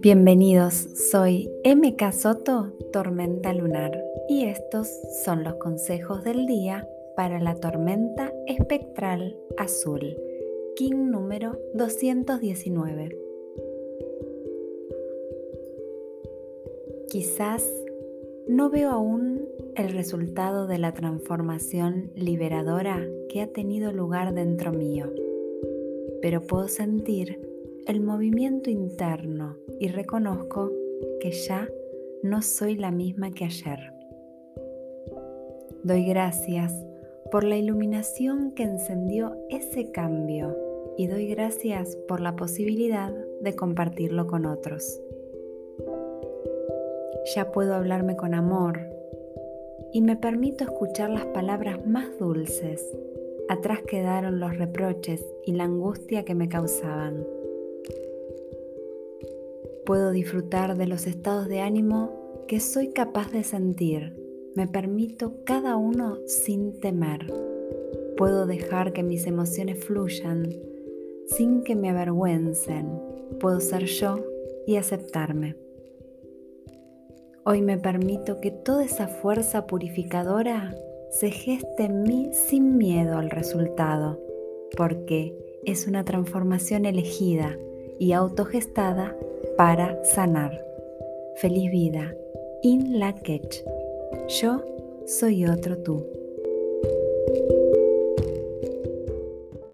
Bienvenidos, soy MK Soto, Tormenta Lunar, y estos son los consejos del día para la tormenta espectral azul, King número 219. Quizás no veo aún el resultado de la transformación liberadora que ha tenido lugar dentro mío, pero puedo sentir el movimiento interno y reconozco que ya no soy la misma que ayer. Doy gracias por la iluminación que encendió ese cambio y doy gracias por la posibilidad de compartirlo con otros. Ya puedo hablarme con amor y me permito escuchar las palabras más dulces. Atrás quedaron los reproches y la angustia que me causaban. Puedo disfrutar de los estados de ánimo que soy capaz de sentir. Me permito cada uno sin temer. Puedo dejar que mis emociones fluyan sin que me avergüencen. Puedo ser yo y aceptarme. Hoy me permito que toda esa fuerza purificadora se geste en mí sin miedo al resultado, porque es una transformación elegida y autogestada para sanar. Feliz vida. In la Yo soy otro tú.